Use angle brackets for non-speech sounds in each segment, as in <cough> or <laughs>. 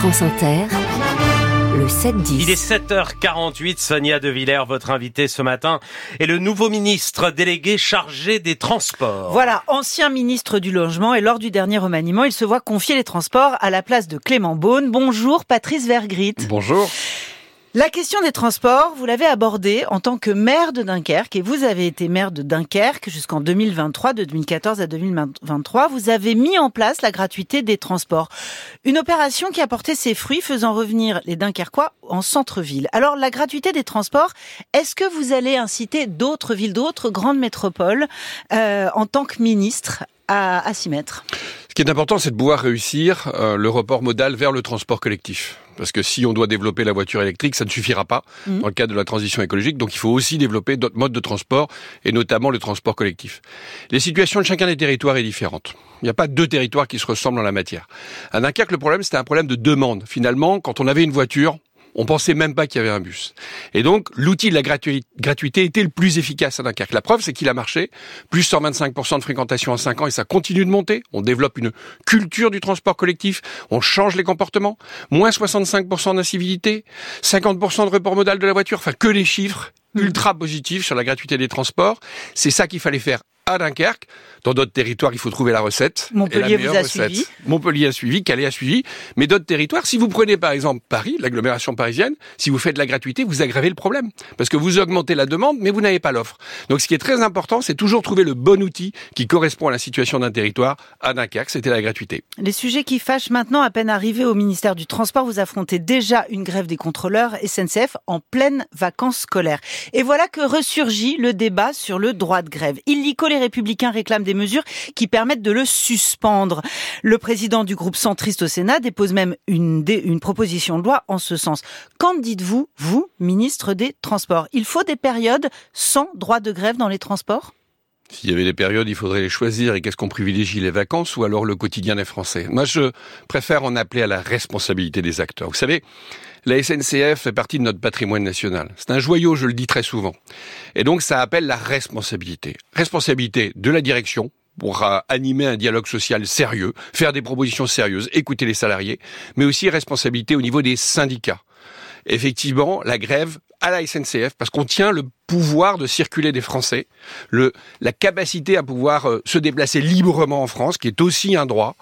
France Inter, le 7-10. Il est 7h48, Sonia De Villers, votre invité ce matin, est le nouveau ministre délégué chargé des transports. Voilà, ancien ministre du Logement et lors du dernier remaniement, il se voit confier les transports à la place de Clément Beaune. Bonjour Patrice Vergrit. Bonjour. La question des transports, vous l'avez abordée en tant que maire de Dunkerque et vous avez été maire de Dunkerque jusqu'en 2023, de 2014 à 2023. Vous avez mis en place la gratuité des transports. Une opération qui a porté ses fruits faisant revenir les Dunkerquois en centre-ville. Alors la gratuité des transports, est-ce que vous allez inciter d'autres villes, d'autres grandes métropoles euh, en tant que ministre à, s'y mettre? Ce qui est important, c'est de pouvoir réussir euh, le report modal vers le transport collectif. Parce que si on doit développer la voiture électrique, ça ne suffira pas Mhm. dans le cadre de la transition écologique. Donc il faut aussi développer d'autres modes de transport, et notamment le transport collectif. Les situations de chacun des territoires est différente. Il n'y a pas deux territoires qui se ressemblent en la matière. À Dunkerque, le problème, c'était un problème de demande. Finalement, quand on avait une voiture, on pensait même pas qu'il y avait un bus. Et donc, l'outil de la gratuité, était le plus efficace à Dunkerque. La preuve, c'est qu'il a marché. Plus 125% de fréquentation en 5 ans et ça continue de monter. On développe une culture du transport collectif. On change les comportements. Moins 65% d'incivilité. 50% de report modal de la voiture. Enfin, que les chiffres ultra positifs sur la gratuité des transports. C'est ça qu'il fallait faire à Dunkerque. Dans d'autres territoires, il faut trouver la recette. Montpellier Et la vous a recette. suivi. Montpellier a suivi, Calais a suivi. Mais d'autres territoires, si vous prenez par exemple Paris, l'agglomération parisienne, si vous faites de la gratuité, vous aggravez le problème. Parce que vous augmentez la demande, mais vous n'avez pas l'offre. Donc ce qui est très important, c'est toujours trouver le bon outil qui correspond à la situation d'un territoire. À Dunkerque, c'était la gratuité. Les sujets qui fâchent maintenant, à peine arrivés au ministère du Transport, vous affrontez déjà une grève des contrôleurs SNCF en pleine vacances scolaires. Et voilà que ressurgit le débat sur le droit de grève. Illico, les républicains réclament des mesures qui permettent de le suspendre. Le président du groupe centriste au Sénat dépose même une, proposition de loi en ce sens. Qu'en dites-vous, vous, ministre des Transports? Il faut des périodes sans droit de grève dans les transports? S'il y avait des périodes, il faudrait les choisir. Et qu'est-ce qu'on privilégie, les vacances ou alors le quotidien des Français? Moi, je préfère en appeler à la responsabilité des acteurs. Vous savez, la SNCF fait partie de notre patrimoine national. C'est un joyau, je le dis très souvent. Et donc, ça appelle la responsabilité. Responsabilité de la direction pour euh, animer un dialogue social sérieux, faire des propositions sérieuses, écouter les salariés, mais aussi responsabilité au niveau des syndicats effectivement la grève à la SNCF parce qu'on tient le pouvoir de circuler des Français, le, la capacité à pouvoir euh, se déplacer librement en France, qui est aussi un droit.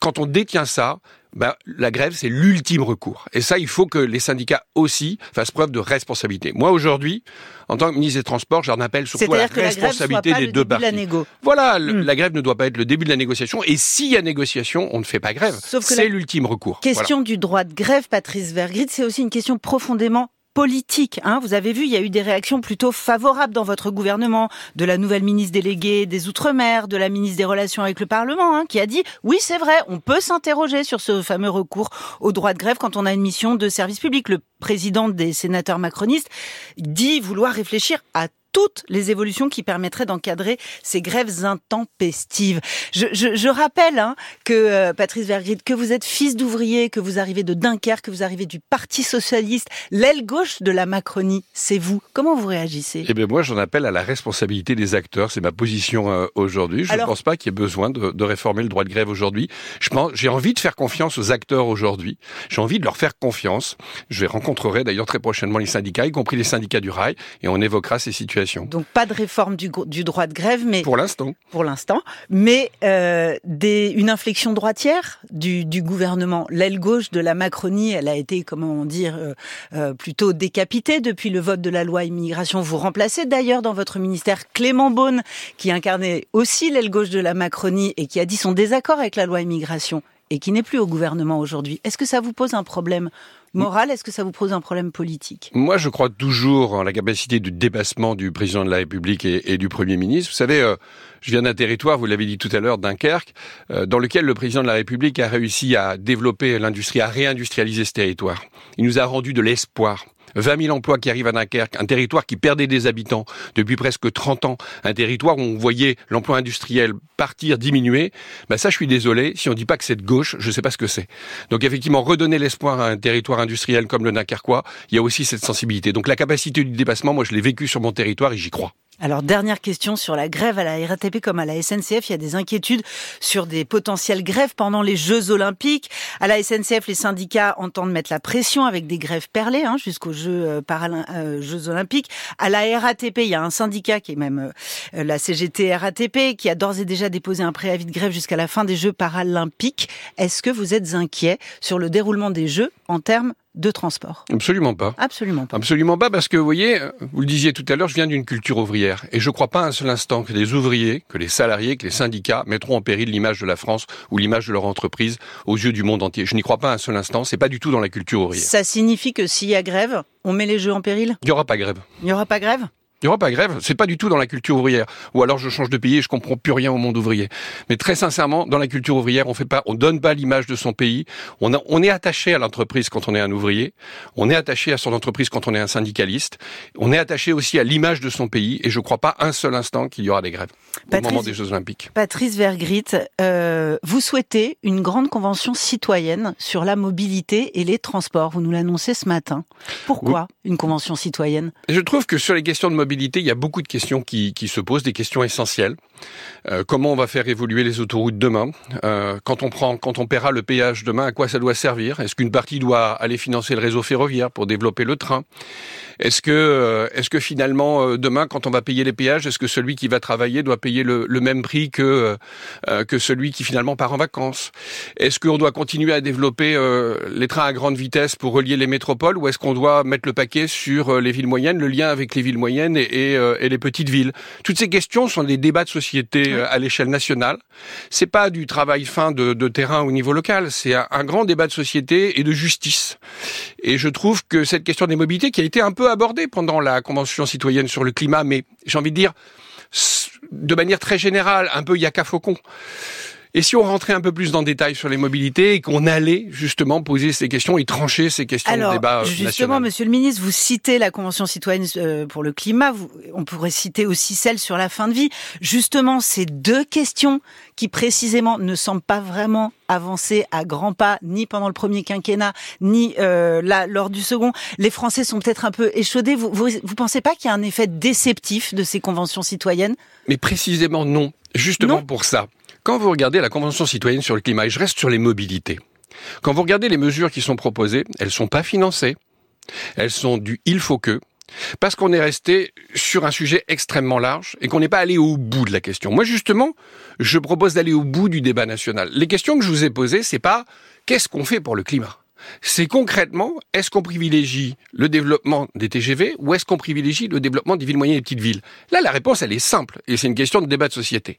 Quand on détient ça, ben, la grève, c'est l'ultime recours. Et ça, il faut que les syndicats aussi fassent preuve de responsabilité. Moi, aujourd'hui, en tant que ministre des Transports, j'en appelle surtout à la responsabilité des deux de parties. Voilà, Hmm. la grève ne doit pas être le début de la négociation. Et s'il y a négociation, on ne fait pas grève. C'est l'ultime recours. Voilà. question du droit de grève, Patrice Vergrit, c'est aussi une question profondément politique. Hein. Vous avez vu, il y a eu des réactions plutôt favorables dans votre gouvernement, de la nouvelle ministre déléguée des Outre-mer, de la ministre des Relations avec le Parlement, hein, qui a dit oui, c'est vrai, on peut s'interroger sur ce fameux recours au droit de grève quand on a une mission de service public. Le président des sénateurs macronistes dit vouloir réfléchir à toutes les évolutions qui permettraient d'encadrer ces grèves intempestives. Je, je, je rappelle hein, que euh, Patrice Vergrit, que vous êtes fils d'ouvrier, que vous arrivez de Dunkerque, que vous arrivez du Parti socialiste, l'aile gauche de la Macronie, c'est vous. Comment vous réagissez? Eh bien, moi, j'en appelle à la responsabilité des acteurs. C'est ma position euh, aujourd'hui. Je ne Alors- pense pas qu'il y ait besoin de, de réformer le droit de grève aujourd'hui. Je pense, j'ai envie de faire confiance aux acteurs aujourd'hui. J'ai envie de leur faire confiance. Je rencontrerai d'ailleurs très prochainement les syndicats, y compris les syndicats du rail, et on évoquera ces situations. Donc pas de réforme du, du droit de grève, mais Pour l'instant. pour l'instant, mais euh, des, une inflexion droitière du, du gouvernement. L'aile gauche de la Macronie, elle a été, comment dire, euh, euh, plutôt décapitée depuis le vote de la loi immigration. Vous remplacez d'ailleurs dans votre ministère Clément Beaune, qui incarnait aussi l'aile gauche de la Macronie et qui a dit son désaccord avec la loi immigration et qui n'est plus au gouvernement aujourd'hui. Est-ce que ça vous pose un problème moral Est-ce que ça vous pose un problème politique? Moi, je crois toujours en la capacité de dépassement du président de la République et, et du Premier ministre. Vous savez, euh, je viens d'un territoire, vous l'avez dit tout à l'heure, Dunkerque, euh, dans lequel le président de la République a réussi à développer l'industrie, à réindustrialiser ce territoire. Il nous a rendu de l'espoir. 20 000 emplois qui arrivent à Dunkerque, un territoire qui perdait des habitants depuis presque 30 ans, un territoire où on voyait l'emploi industriel partir, diminuer. Ben ça, je suis désolé, si on dit pas que c'est de gauche, je sais pas ce que c'est. Donc effectivement, redonner l'espoir à un territoire industriel comme le Dunkerquois, il y a aussi cette sensibilité. Donc la capacité du dépassement, moi je l'ai vécu sur mon territoire et j'y crois. Alors dernière question sur la grève à la RATP comme à la SNCF, il y a des inquiétudes sur des potentielles grèves pendant les Jeux Olympiques. À la SNCF, les syndicats entendent mettre la pression avec des grèves perlées hein, jusqu'aux Jeux, euh, euh, Jeux Olympiques. À la RATP, il y a un syndicat qui est même euh, la CGT RATP qui a d'ores et déjà déposé un préavis de grève jusqu'à la fin des Jeux paralympiques. Est-ce que vous êtes inquiet sur le déroulement des Jeux en termes de transport Absolument pas. Absolument pas. Absolument pas, parce que vous voyez, vous le disiez tout à l'heure, je viens d'une culture ouvrière. Et je ne crois pas un seul instant que les ouvriers, que les salariés, que les syndicats mettront en péril l'image de la France ou l'image de leur entreprise aux yeux du monde entier. Je n'y crois pas un seul instant, c'est pas du tout dans la culture ouvrière. Ça signifie que s'il y a grève, on met les jeux en péril? Il n'y aura pas grève. Il n'y aura pas grève? Il n'y aura pas grève, c'est pas du tout dans la culture ouvrière. Ou alors je change de pays et je comprends plus rien au monde ouvrier. Mais très sincèrement, dans la culture ouvrière, on fait pas, on donne pas l'image de son pays. On, on est attaché à l'entreprise quand on est un ouvrier. On est attaché à son entreprise quand on est un syndicaliste. On est attaché aussi à l'image de son pays. Et je ne crois pas un seul instant qu'il y aura des grèves au moment des Jeux Olympiques. Patrice Vergrit, euh, vous souhaitez une grande convention citoyenne sur la mobilité et les transports. Vous nous l'annoncez ce matin. Pourquoi une convention citoyenne? Je trouve que sur les questions de mobilité il y a beaucoup de questions qui, se posent, des questions essentielles. Euh, comment on va faire évoluer les autoroutes demain euh, Quand on prend, quand on paiera le péage demain, à quoi ça doit servir? Est-ce qu'une partie doit aller financer le réseau ferroviaire pour développer le train? Est-ce que, euh, est-ce que finalement demain, quand on va payer les péages, est-ce que celui qui va travailler doit payer le, même prix que que celui qui finalement part en vacances? Est-ce qu'on doit continuer à développer les trains à grande vitesse pour relier les métropoles, ou est-ce qu'on doit mettre le paquet sur les villes moyennes, le lien avec les villes moyennes et, et les petites villes Toutes ces questions sont des débats de société à l'échelle nationale. C'est pas du travail fin de, terrain au niveau local, c'est un, grand débat de société et de justice. Et je trouve que cette question des mobilités, qui a été un peu abordée pendant la Convention citoyenne sur le climat, mais j'ai envie de dire de manière très générale, un peu yaka faucon. Et si on rentrait un peu plus dans le détail sur les mobilités et qu'on allait justement poser ces questions et trancher ces questions de débat euh, justement, Monsieur le Ministre, vous citez la Convention citoyenne euh, pour le climat. on pourrait citer aussi celle sur la fin de vie. Justement, ces deux questions qui précisément ne semblent pas vraiment avancer à grands pas, ni pendant le premier quinquennat, ni euh, là lors du second. Les Français sont peut-être un peu échaudés. Vous, vous, vous pensez pas qu'il y a un effet déceptif de ces conventions citoyennes? Mais précisément non. Justement pour ça. Quand vous regardez la Convention citoyenne sur le climat, et je reste sur les mobilités, quand vous regardez les mesures qui sont proposées, elles ne sont pas financées, elles sont du il faut que, parce qu'on est resté sur un sujet extrêmement large et qu'on n'est pas allé au bout de la question. Moi, justement, je propose d'aller au bout du débat national. Les questions que je vous ai posées, c'est pas qu'est-ce qu'on fait pour le climat? C'est concrètement, est-ce qu'on privilégie le développement des TGV ou est-ce qu'on privilégie le développement des villes moyennes et petites villes? Là, la réponse, elle est simple et c'est une question de débat de société.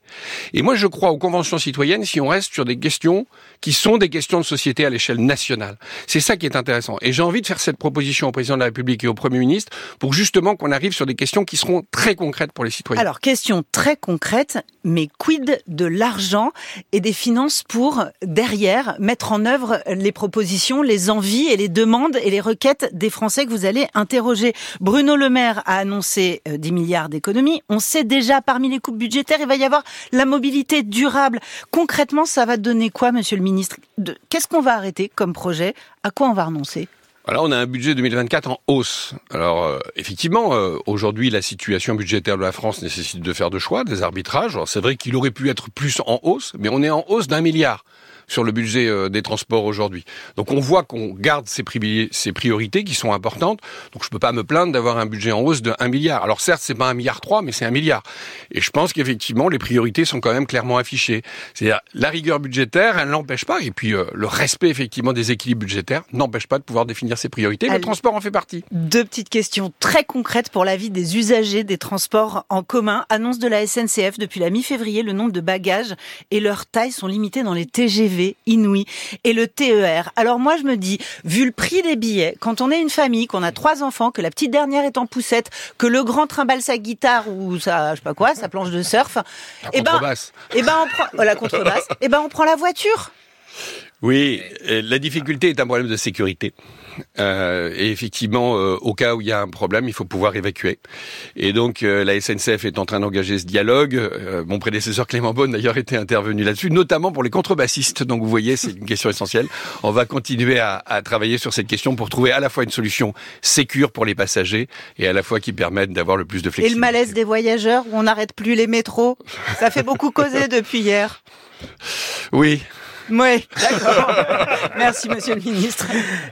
Et moi, je crois aux conventions citoyennes si on reste sur des questions qui sont des questions de société à l'échelle nationale. C'est ça qui est intéressant. Et j'ai envie de faire cette proposition au président de la République et au Premier ministre pour justement qu'on arrive sur des questions qui seront très concrètes pour les citoyens. Alors, question très concrète, mais quid de l'argent et des finances pour, derrière, mettre en œuvre les propositions, les envies et les demandes et les requêtes des Français que vous allez interroger. Bruno Le Maire a annoncé 10 euh, milliards d'économies. On sait déjà, parmi les coupes budgétaires, il va y avoir la mobilité durable. Concrètement, ça va donner quoi, monsieur le ministre? Qu'est-ce qu'on va arrêter comme projet? À quoi on va renoncer? Alors on a un budget 2024 en hausse. Alors euh, effectivement, euh, aujourd'hui la situation budgétaire de la France nécessite de faire de choix, des arbitrages. c'est vrai qu'il aurait pu être plus en hausse, mais on est en hausse d'un milliard sur le budget euh, des transports aujourd'hui. Donc on voit qu'on garde ces, priorités qui sont importantes. Donc je peux pas me plaindre d'avoir un budget en hausse de 1 milliard. Alors certes, c'est pas un milliard 3, mais c'est un milliard. Et je pense qu'effectivement, les priorités sont quand même clairement affichées. C'est-à-dire la rigueur budgétaire, elle n'empêche pas, et puis euh, le respect effectivement des équilibres budgétaires n'empêche pas de pouvoir définir ses priorités. Le transport en fait partie. Deux petites questions très concrètes pour la vie des usagers des transports en commun. Annonce de la SNCF depuis la mi-février, le nombre de bagages et leur taille sont limités dans les TGV inouï et le TER. Alors moi je me dis, vu le prix des billets, quand on est une famille, qu'on a trois enfants, que la petite dernière est en poussette, que le grand trimballe sa guitare ou sa, je sais pas quoi, sa planche de surf, et eh ben, et eh ben on prend oh, la contrebasse, et <laughs> eh ben on prend la voiture. Oui, la difficulté est un problème de sécurité. Euh, et effectivement, euh, au cas où il y a un problème, il faut pouvoir évacuer. Et donc, euh, la SNCF est en train d'engager ce dialogue. mon prédécesseur Clément Beaune, d'ailleurs, était intervenu là-dessus, notamment pour les contrebassistes. Donc, vous voyez, c'est une question essentielle. On va continuer à, à, travailler sur cette question pour trouver à la fois une solution sécure pour les passagers et à la fois qui permette d'avoir le plus de flexibilité. Et le malaise des voyageurs où on n'arrête plus les métros, ça fait beaucoup causer depuis hier. Oui. Oui, d'accord. Merci, monsieur le ministre.